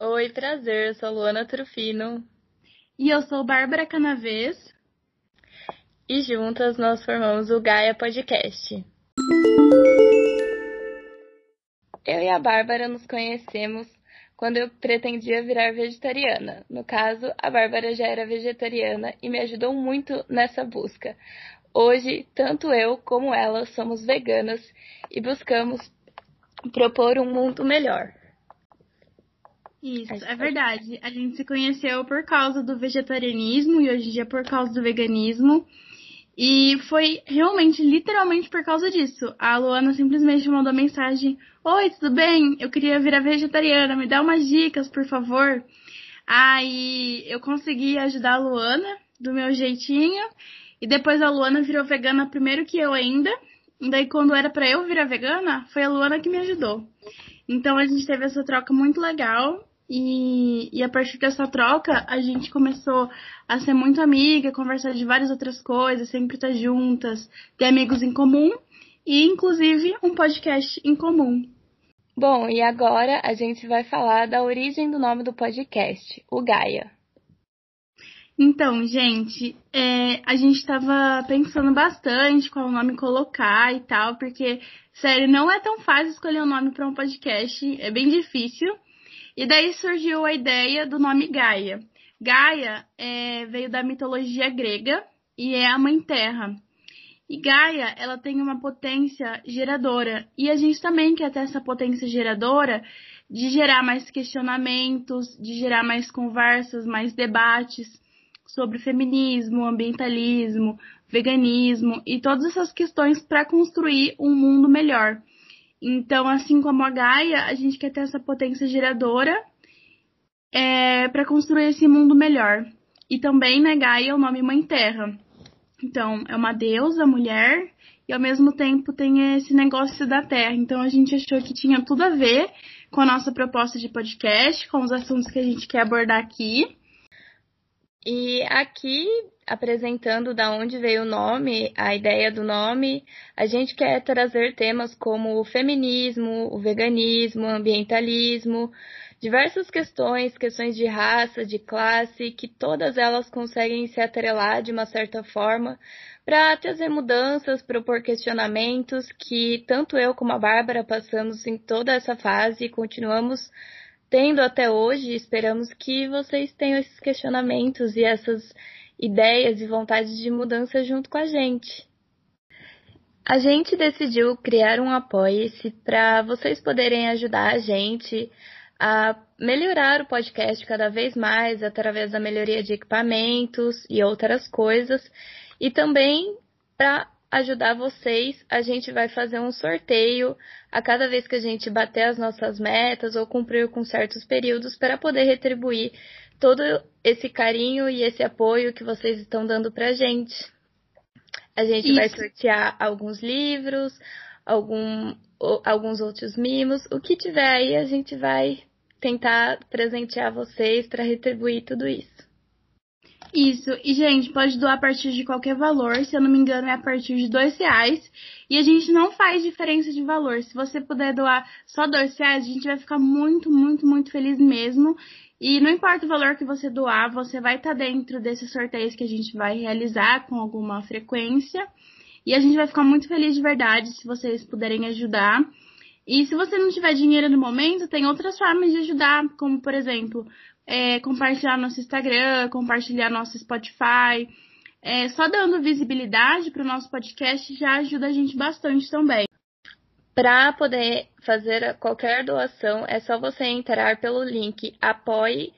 Oi, prazer. Eu sou Luana Trufino. E eu sou Bárbara Canavês. E juntas nós formamos o Gaia Podcast. Eu e a Bárbara nos conhecemos quando eu pretendia virar vegetariana. No caso, a Bárbara já era vegetariana e me ajudou muito nessa busca. Hoje, tanto eu como ela somos veganas e buscamos propor um mundo melhor. Isso, é verdade. A gente se conheceu por causa do vegetarianismo e hoje em dia por causa do veganismo. E foi realmente, literalmente por causa disso. A Luana simplesmente mandou mensagem: Oi, tudo bem? Eu queria virar vegetariana, me dá umas dicas, por favor. Aí eu consegui ajudar a Luana do meu jeitinho. E depois a Luana virou vegana primeiro que eu ainda. E daí quando era para eu virar vegana, foi a Luana que me ajudou. Então a gente teve essa troca muito legal e, e a partir dessa troca, a gente começou a ser muito amiga, conversar de várias outras coisas, sempre estar juntas, ter amigos em comum e, inclusive, um podcast em comum. Bom, e agora a gente vai falar da origem do nome do podcast, o Gaia. Então, gente, é, a gente estava pensando bastante qual nome colocar e tal, porque, sério, não é tão fácil escolher um nome para um podcast, é bem difícil. E daí surgiu a ideia do nome Gaia. Gaia é, veio da mitologia grega e é a mãe terra. E Gaia, ela tem uma potência geradora. E a gente também quer ter essa potência geradora de gerar mais questionamentos, de gerar mais conversas, mais debates sobre feminismo, ambientalismo, veganismo e todas essas questões para construir um mundo melhor. Então, assim como a Gaia, a gente quer ter essa potência geradora é, para construir esse mundo melhor. E também, né, Gaia é o nome Mãe Terra. Então, é uma deusa, mulher, e ao mesmo tempo tem esse negócio da terra. Então, a gente achou que tinha tudo a ver com a nossa proposta de podcast, com os assuntos que a gente quer abordar aqui. E aqui, apresentando da onde veio o nome, a ideia do nome, a gente quer trazer temas como o feminismo, o veganismo, o ambientalismo, diversas questões, questões de raça, de classe, que todas elas conseguem se atrelar de uma certa forma para trazer mudanças, propor questionamentos que tanto eu como a Bárbara passamos em toda essa fase e continuamos tendo até hoje. Esperamos que vocês tenham esses questionamentos e essas ideias e vontades de mudança junto com a gente. A gente decidiu criar um apoia-se para vocês poderem ajudar a gente a melhorar o podcast cada vez mais através da melhoria de equipamentos e outras coisas, e também para ajudar vocês, a gente vai fazer um sorteio a cada vez que a gente bater as nossas metas ou cumprir com certos períodos para poder retribuir todo esse carinho e esse apoio que vocês estão dando pra gente. A gente Isso. vai sortear alguns livros, algum, alguns outros mimos, o que tiver aí a gente vai tentar presentear vocês para retribuir tudo isso. Isso, e gente, pode doar a partir de qualquer valor, se eu não me engano é a partir de dois reais. E a gente não faz diferença de valor. Se você puder doar só dois reais, a gente vai ficar muito, muito, muito feliz mesmo. E não importa o valor que você doar, você vai estar tá dentro desses sorteios que a gente vai realizar com alguma frequência. E a gente vai ficar muito feliz de verdade se vocês puderem ajudar. E se você não tiver dinheiro no momento, tem outras formas de ajudar, como por exemplo, é, compartilhar nosso Instagram, compartilhar nosso Spotify. É, só dando visibilidade para o nosso podcast já ajuda a gente bastante também. Para poder fazer qualquer doação, é só você entrar pelo link apoie.c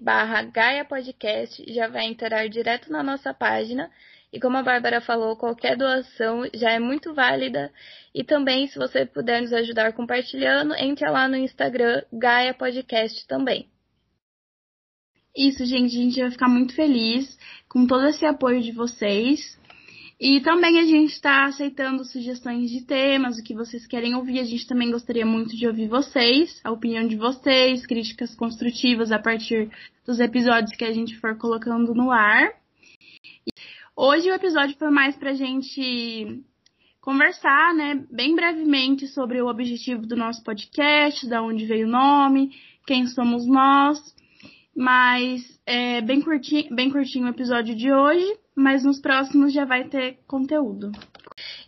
barra Gaia Podcast, já vai entrar direto na nossa página e como a Bárbara falou, qualquer doação já é muito válida. E também, se você puder nos ajudar compartilhando, entre lá no Instagram Gaia Podcast também. Isso, gente, a gente vai ficar muito feliz com todo esse apoio de vocês. E também a gente está aceitando sugestões de temas, o que vocês querem ouvir. A gente também gostaria muito de ouvir vocês, a opinião de vocês, críticas construtivas a partir dos episódios que a gente for colocando no ar. Hoje o episódio foi mais pra gente conversar, né, bem brevemente sobre o objetivo do nosso podcast, da onde veio o nome, quem somos nós. Mas é bem curtinho, bem curtinho o episódio de hoje, mas nos próximos já vai ter conteúdo.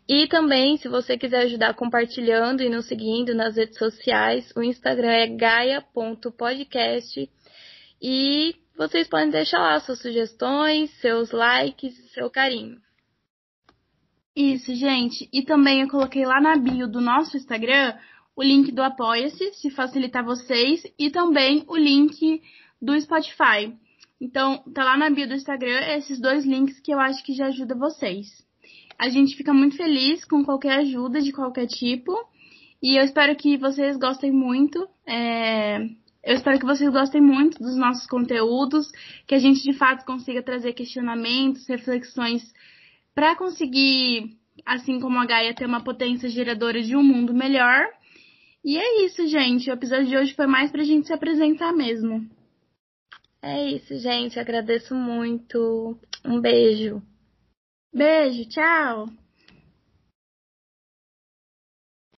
E também, se você quiser ajudar compartilhando e nos seguindo nas redes sociais, o Instagram é gaia.podcast. E vocês podem deixar lá suas sugestões, seus likes, seu carinho. Isso, gente. E também eu coloquei lá na bio do nosso Instagram o link do Apoia-se, se facilitar vocês, e também o link do Spotify. Então, tá lá na bio do Instagram esses dois links que eu acho que já ajuda vocês. A gente fica muito feliz com qualquer ajuda de qualquer tipo. E eu espero que vocês gostem muito. É... Eu espero que vocês gostem muito dos nossos conteúdos, que a gente de fato consiga trazer questionamentos, reflexões para conseguir, assim como a Gaia, ter uma potência geradora de um mundo melhor. E é isso, gente. O episódio de hoje foi mais pra gente se apresentar mesmo. É isso, gente. Agradeço muito. Um beijo. Beijo, tchau.